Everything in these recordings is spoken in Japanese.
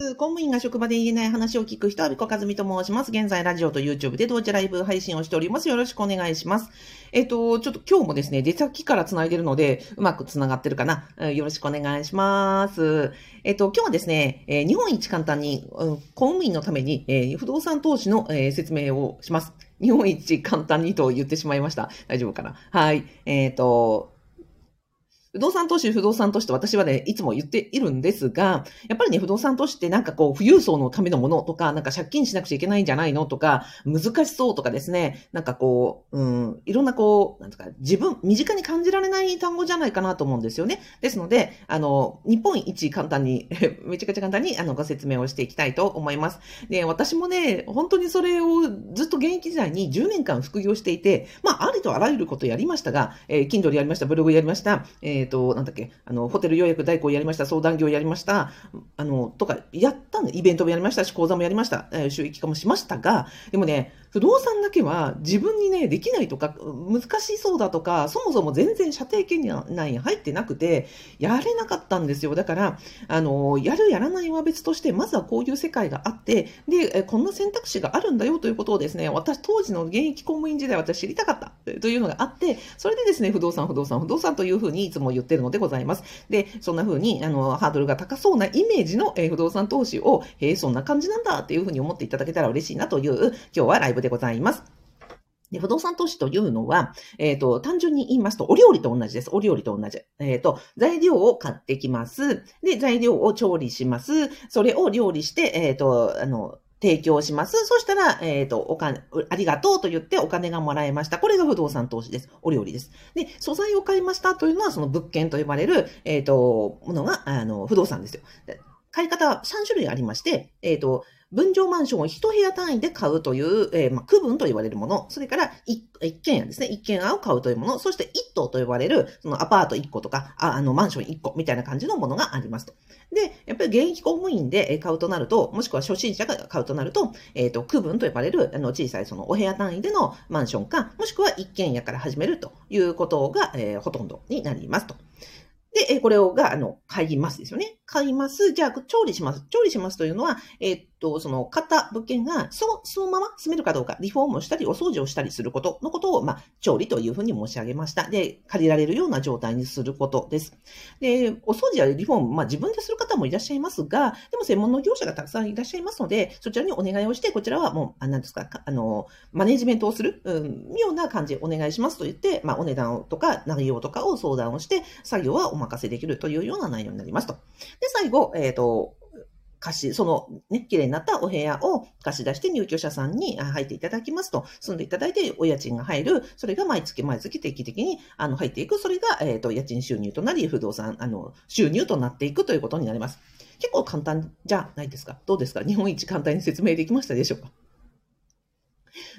公務員が職場で言えない話を聞く人は、ビコカズミと申します。現在、ラジオと YouTube で同時ライブ配信をしております。よろしくお願いします。えっ、と、ちょっと今日もですね、出先から繋いでるので、うまく繋がってるかな。よろしくお願いします。えっ、と、今日はですね、え日本一簡単に、うん、公務員のために、え不動産投資の、え説明をします。日本一簡単にと言ってしまいました。大丈夫かな？はい。えっ、と、不動産投資、不動産投資と私はね、いつも言っているんですが、やっぱりね、不動産投資ってなんかこう、富裕層のためのものとか、なんか借金しなくちゃいけないんじゃないのとか、難しそうとかですね、なんかこう、うん、いろんなこう、なんですか、自分、身近に感じられない単語じゃないかなと思うんですよね。ですので、あの、日本一簡単に、めちゃくちゃ簡単に、あの、ご説明をしていきたいと思います。で、私もね、本当にそれをずっと現役時代に10年間副業していて、まあ、ありとあらゆることやりましたが、えー、Kindle やりました、ブログやりました、えっ、ー、と、なんだっけ、あの、ホテル予約代行やりました、相談業やりました、あの、とか、やったん、イベントもやりましたし、講座もやりました、えー、収益化もしましたが、でもね、不動産だけは自分にね、できないとか、難しそうだとか、そもそも全然射程圏内に入ってなくて、やれなかったんですよ。だから、あの、やるやらないは別として、まずはこういう世界があって、で、こんな選択肢があるんだよということをですね、私、当時の現役公務員時代私知りたかったというのがあって、それでですね、不動産、不動産、不動産というふうにいつも言ってるのでございます。で、そんなふうに、あの、ハードルが高そうなイメージの、え不動産投資を、えそんな感じなんだっていうふうに思っていただけたら嬉しいなという、今日はライブでございます。で、不動産投資というのは、えっ、ー、と、単純に言いますと、お料理と同じです。お料理と同じ。えっ、ー、と、材料を買ってきます。で、材料を調理します。それを料理して、えっ、ー、と、あの、提供します。そしたら、えっ、と、お金、ありがとうと言ってお金がもらえました。これが不動産投資です。お料理です。で、素材を買いましたというのは、その物件と呼ばれる、えっ、と、ものが、あの、不動産ですよ。買い方は3種類ありまして、えっ、と、分譲マンションを一部屋単位で買うという、えー、まあ、区分と言われるもの、それから一軒家ですね、一軒家を買うというもの、そして一棟と呼ばれる、そのアパート一個とか、ああの、マンション一個みたいな感じのものがありますと。で、やっぱり現役公務員で買うとなると、もしくは初心者が買うとなると、えっ、ー、と、区分と呼ばれる、あの、小さいそのお部屋単位でのマンションか、もしくは一軒家から始めるということが、えー、ほとんどになりますと。で、これをが、あの、買いますですよね。買います。じゃあ、調理します。調理しますというのは、えっと、その、買った物件が、その、そのまま住めるかどうか、リフォームをしたり、お掃除をしたりすることのことを、まあ、調理というふうに申し上げました。で、借りられるような状態にすることです。で、お掃除やリフォーム、まあ、自分でする方もいらっしゃいますが、でも、専門の業者がたくさんいらっしゃいますので、そちらにお願いをして、こちらはもう、あなんですか、あの、マネジメントをする、うん、ような感じでお願いしますと言って、まあ、お値段とか、内容とかを相談をして、作業はお任せできるというような内容になりますと。で、最後、えっ、ー、と、貸し、そのね、綺麗になったお部屋を貸し出して入居者さんに入っていただきますと、住んでいただいてお家賃が入る、それが毎月毎月定期的にあの入っていく、それが、えっ、ー、と、家賃収入となり、不動産、あの、収入となっていくということになります。結構簡単じゃないですか？どうですか？日本一簡単に説明できましたでしょうか？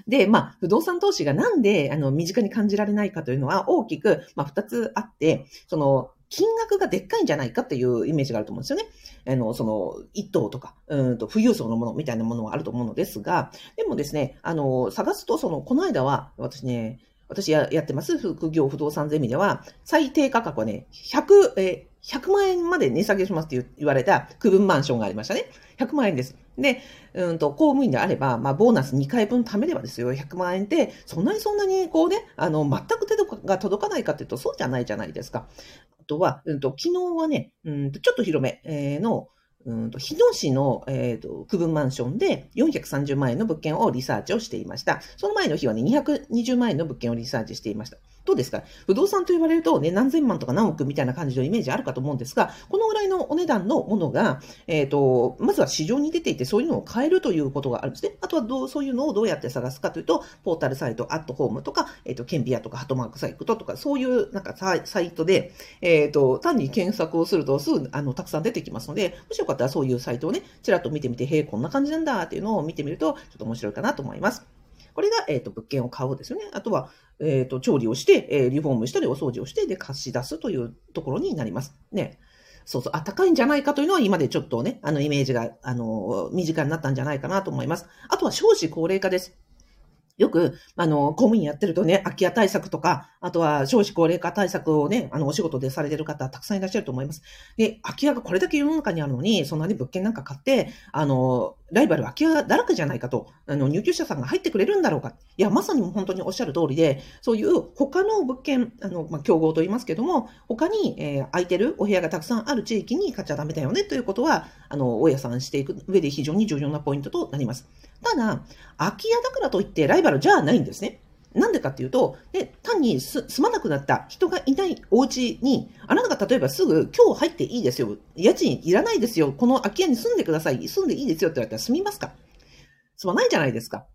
で、まあ、不動産投資がなんで、あの、身近に感じられないかというのは大きく、まあ、二つあって、その、金額がでっかいんじゃないかっていうイメージがあると思うんですよね。あの、その、一等とか、うんと、富裕層のものみたいなものはあると思うのですが、でもですね、あの、探すと、その、この間は、私ね、私やってます副業不動産ゼミでは、最低価格はね、100、え100万円まで値下げしますって言われた区分マンションがありましたね。100万円です。で、うんと、公務員であれば、まあ、ボーナス2回分貯めればですよ、100万円って、そんなにそんなに、こうね、あの、全く手が届かないかっていうと、そうじゃないじゃないですか。あとは、うんと、昨日はね、うんと、ちょっと広め、えー、の、うんと、日野市の、えっ、ー、と、区分マンションで430万円の物件をリサーチをしていました。その前の日はね、220万円の物件をリサーチしていました。どうですか？不動産と言われるとね、何千万とか何億みたいな感じのイメージあるかと思うんですが、このぐらいのお値段のものが、えっ、ー、と、まずは市場に出ていて、そういうのを買えるということがあるんですね。あとはどう、そういうのをどうやって探すかというと、ポータルサイト、アットホームとか、えっ、ー、と、ケンビアとか、ハトマークサイトとか、そういうなんかサイトで、えっ、ー、と、単に検索をするとすぐ、あの、たくさん出てきますので、もしよかったらそういうサイトをね、ちらっと見てみて、へえ、こんな感じなんだっていうのを見てみると、ちょっと面白いかなと思います。これが、えっ、ー、と、物件を買おうですよね。あとは、えっ、ー、と、調理をして、えー、リフォームしたりお掃除をして、で、貸し出すというところになります。ね。そうそう、あ、ったかいんじゃないかというのは今でちょっとね、あの、イメージが、あの、身近になったんじゃないかなと思います。あとは少子高齢化です。よく、あの、公務員やってるとね、空き家対策とか、あとは少子高齢化対策をね、あの、お仕事でされてる方たくさんいらっしゃると思います。で、空き家がこれだけ世の中にあるのに、そんなに物件なんか買って、あの、ライバル空き家だらけじゃないかと、あの、入居者さんが入ってくれるんだろうか。いや、まさに本当におっしゃる通りで、そういう他の物件、あの、まあ、競合と言いますけども、他に、えー、空いてるお部屋がたくさんある地域に買っちゃダメだよねということは、あの、大家さんしていく上で非常に重要なポイントとなります。ただ、空き家だからといってライバルじゃないんですね。なんでかっていうと、で単に住まなくなった人がいないお家に、あなたが例えばすぐ今日入っていいですよ。家賃いらないですよ。この空き家に住んでください。住んでいいですよって言われたら住みますか？住まないじゃないですか。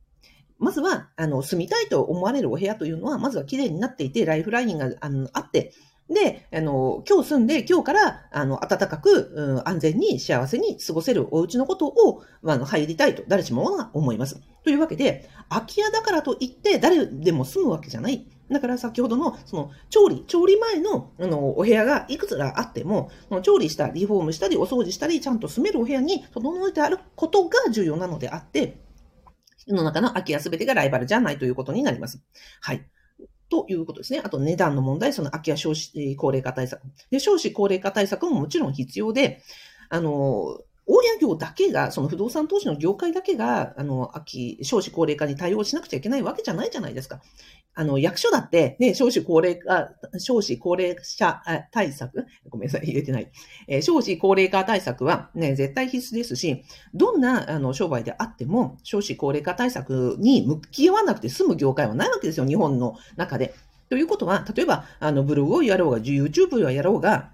まずは、あの、住みたいと思われるお部屋というのは、まずは綺麗になっていて、ライフラインがあのあって、で、あの、今日住んで、今日から、あの、暖かく、うん、安全に幸せに過ごせるお家のことを、まあ、入りたいと、誰しもが思います。というわけで、空き家だからといって、誰でも住むわけじゃない。だから先ほどの、その、調理、調理前の、あの、お部屋がいくつかあっても、その調理した、リフォームしたり、お掃除したり、ちゃんと住めるお部屋に整えてあることが重要なのであって、世の中の空き家すべてがライバルじゃないということになります。はい。ということですね。あと値段の問題、その空き家少子高齢化対策。で、少子高齢化対策ももちろん必要で、あの、大家業だけが、その不動産投資の業界だけが、あの、空き、少子高齢化に対応しなくちゃいけないわけじゃないじゃないですか。あの、役所だって、ね、少子高齢化、少子高齢者対策ごめんなさい、入れてない。えー、少子高齢化対策はね、絶対必須ですし、どんな、あの、商売であっても、少子高齢化対策に向き合わなくて済む業界はないわけですよ、日本の中で。ということは、例えば、あの、ブログをやろうが、YouTube をやろうが、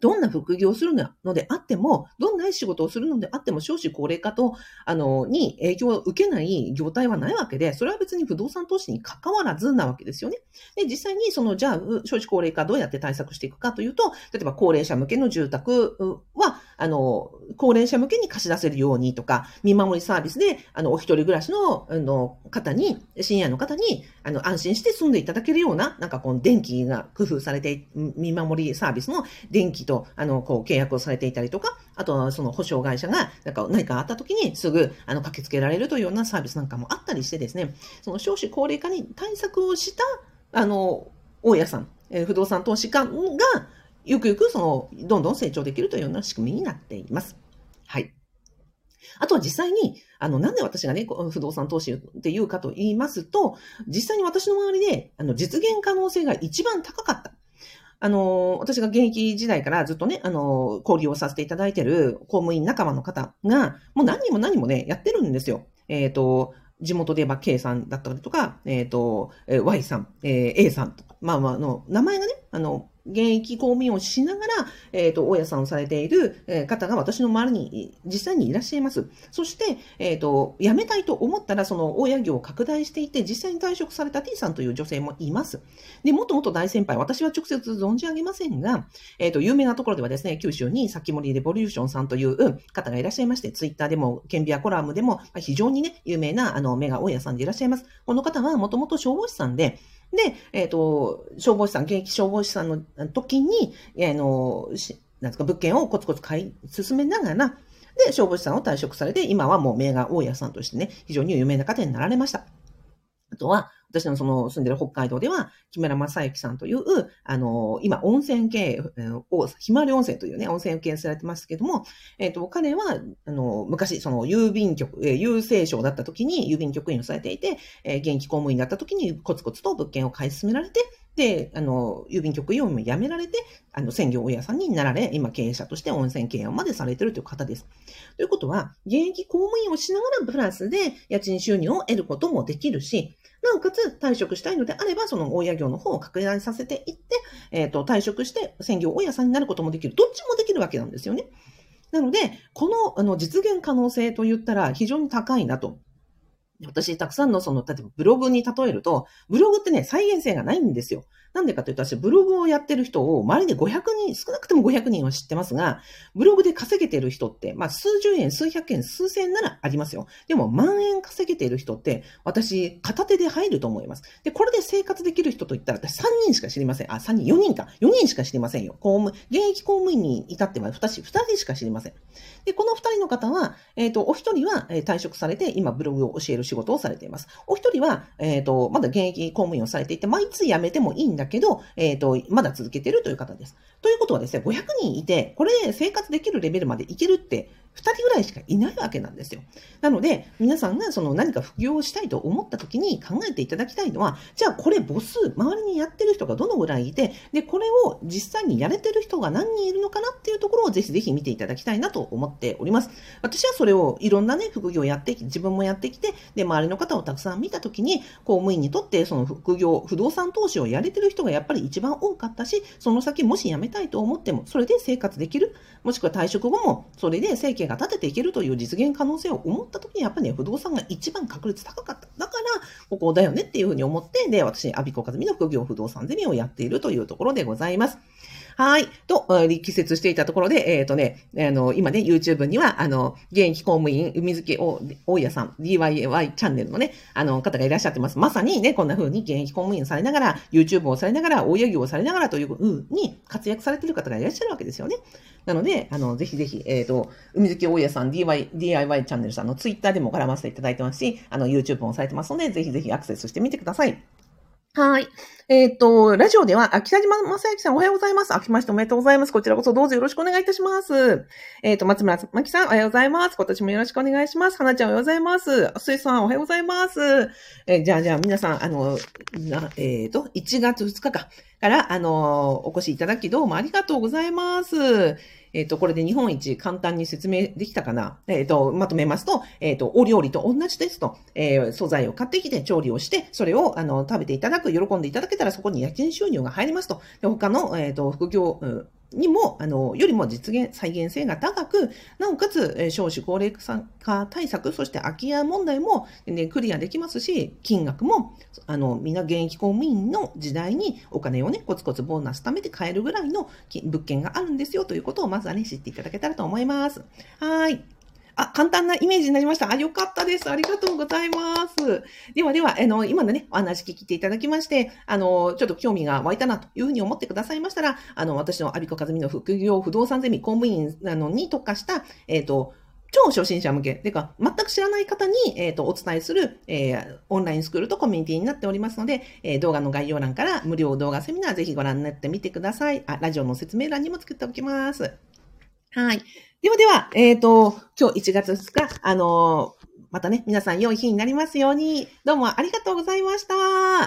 どんな副業をするのであっても、どんな仕事をするのであっても、少子高齢化と、あの、に影響を受けない業態はないわけで、それは別に不動産投資に関わらずなわけですよね。で、実際にその、じゃあ、少子高齢化どうやって対策していくかというと、例えば高齢者向けの住宅は、あの、高齢者向けに貸し出せるようにとか、見守りサービスで、あの、お一人暮らしの、あの、方に、深夜の方に、あの、安心して住んでいただけるような、なんかこの電気が工夫されて、見守りサービスの電気と、あの、こう、契約をされていたりとか、あとはその保証会社が、なんか何かあった時にすぐ、あの、駆けつけられるというようなサービスなんかもあったりしてですね、その少子高齢化に対策をした、あの、大家さん、え不動産投資家が、ゆくゆくその、どんどん成長できるというような仕組みになっています。はい。あとは実際に、あの、なんで私がね、不動産投資って言うかと言いますと、実際に私の周りで、あの、実現可能性が一番高かった。あの、私が現役時代からずっとね、あの、交流をさせていただいてる公務員仲間の方が、もう何人も何人もね、やってるんですよ。えっ、ー、と、地元で言えば K さんだったりとか、えっ、ー、と、Y さん、えー、A さんとか、まあまあの、名前がね、あの、現役公務員をしながら、えっ、ー、と、大家さんをされている方が私の周りに実際にいらっしゃいます。そして、えっ、ー、と、辞めたいと思ったら、その大家業を拡大していて、実際に退職された T さんという女性もいます。で、もっともっと大先輩、私は直接存じ上げませんが、えっ、ー、と、有名なところではですね、九州に先森レボリューションさんという方がいらっしゃいまして、ツイッターでも、ケンビアコラムでも、非常にね、有名な、あの、メガ大家さんでいらっしゃいます。この方はもともと消防士さんで、で、えっ、ー、と、消防士さん、現役消防士さんの時に、あの、なんですか、物件をコツコツ買い進めながら、で、消防士さんを退職されて、今はもう名画大家さんとしてね、非常に有名な方になられました。あとは、私のその住んでる北海道では、木村正幸さんという、あの、今、温泉系を、ひまわり温泉というね、温泉を経営されてますけども、えっ、ー、と、彼は、あの、昔、その、郵便局、えー、郵政省だった時に郵便局員をされていて、えー、現役公務員だった時にコツコツと物件を買い進められて、で、あの、郵便局員を辞められて、あの、専業大家さんになられ、今経営者として温泉経営までされているという方です。ということは、現役公務員をしながらプラスで家賃収入を得ることもできるし、なおかつ退職したいのであれば、その大家業の方を拡大させていって、えっ、ー、と、退職して専業大家さんになることもできる。どっちもできるわけなんですよね。なので、この、あの、実現可能性と言ったら非常に高いなと。私、たくさんのその、例えばブログに例えると、ブログってね、再現性がないんですよ。なんでかというと、私、ブログをやってる人を、周りで500人、少なくとも500人は知ってますが、ブログで稼げてる人って、まあ、数十円、数百円、数千円ならありますよ。でも、万円稼げてる人って、私、片手で入ると思います。で、これで生活できる人といったら、私3人しか知りません。あ、3人、4人か。4人しか知りませんよ。公務、現役公務員に至っては2人、2人しか知りません。で、この2人の方は、えっ、ー、と、お一人は退職されて、今ブログを教える仕事をされています。お一人は、えっ、ー、と、まだ現役公務員をされていて、まあ、いつ辞めてもいいんだけど、えっ、ー、と、まだ続けてるという方です。ということはですね、500人いて、これで生活できるレベルまでいけるって、二人ぐらいしかいないわけなんですよ。なので、皆さんがその何か副業をしたいと思った時に考えていただきたいのは、じゃあこれ母数、周りにやってる人がどのぐらいいて、で、これを実際にやれてる人が何人いるのかなっていうところをぜひぜひ見ていただきたいなと思っております。私はそれをいろんなね、副業をやってき、自分もやってきて、で、周りの方をたくさん見た時に、公務員にとってその副業、不動産投資をやれてる人がやっぱり一番多かったし、その先もし辞めたいと思っても、それで生活できる、もしくは退職後も、それで生が立てていけるといういう実現可能性を思った時にやっぱりね、不動産が一番確率高かった。だから、ここだよねっていうふうに思って、で、私、アビコカズミの副業不動産ゼミをやっているというところでございます。はい。と、力説していたところで、えっ、ー、とね、あの、今ね、YouTube には、あの、現役公務員、海付大家さん、DIY チャンネルのね、あの、方がいらっしゃってます。まさにね、こんな風に現役公務員されながら、YouTube をされながら、大家業をされながらというふうに活躍されている方がいらっしゃるわけですよね。なので、あの、ぜひぜひ、えっ、ー、と、海月大家さん、DIY、DIY チャンネルさんの Twitter でも絡ませていただいてますし、あの、YouTube もされてますので、ぜひぜひアクセスしてみてください。はい。えっ、ー、と、ラジオでは、北島正幸さんおはようございます。明けましておめでとうございます。こちらこそどうぞよろしくお願いいたします。えっ、ー、と、松村真紀さんおはようございます。今年もよろしくお願いします。花ちゃんおはようございます。すいさんおはようございます。えー、じゃあ、じゃあ、皆さん、あの、なえっ、と、1月2日か、から、あの、お越しいただきどうもありがとうございます。えっ、ー、と、これで日本一簡単に説明できたかな？えっ、ー、と、まとめますと、えっ、ー、と、お料理と同じですと、えー、素材を買ってきて調理をして、それを、あの、食べていただく、喜んでいただけたらそこに家賃収入が入りますと。で他の、えっ、と、副業、にも、あの、よりも実現、再現性が高く、なおかつ、少子高齢化対策、そして空き家問題も、ね、クリアできますし、金額も、あの、みんな現役公務員の時代にお金をね、コツコツボーナス貯めて買えるぐらいの物件があるんですよということをまずはね、知っていただけたらと思います。はい。あ、簡単なイメージになりました。あ、よかったです。ありがとうございます。ではでは、あの、今のね、お話聞いていただきまして、あの、ちょっと興味が湧いたなというふうに思ってくださいましたら、あの、私のアビコカズミの副業不動産ゼミ公務員なのに特化した、えっ、ー、と、超初心者向け、てか、全く知らない方に、えっ、ー、と、お伝えする、えー、オンラインスクールとコミュニティになっておりますので、えー、動画の概要欄から無料動画セミナーぜひご覧になってみてください。あ、ラジオの説明欄にも作っておきます。はい。ではでは、えっ、ー、と、今日1月2日、あの、またね、皆さん良い日になりますように、どうもありがとうございました。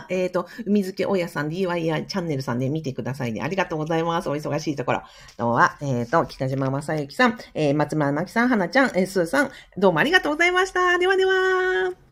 えっ、ー、と、海漬け大家さん DIY チャンネルさんで見てくださいね。ありがとうございます。お忙しいところ。どうは、えっ、ー、と、北島正幸さん、えー、松村真紀さん、花ちゃん、えー、スーさん、どうもありがとうございました。ではでは。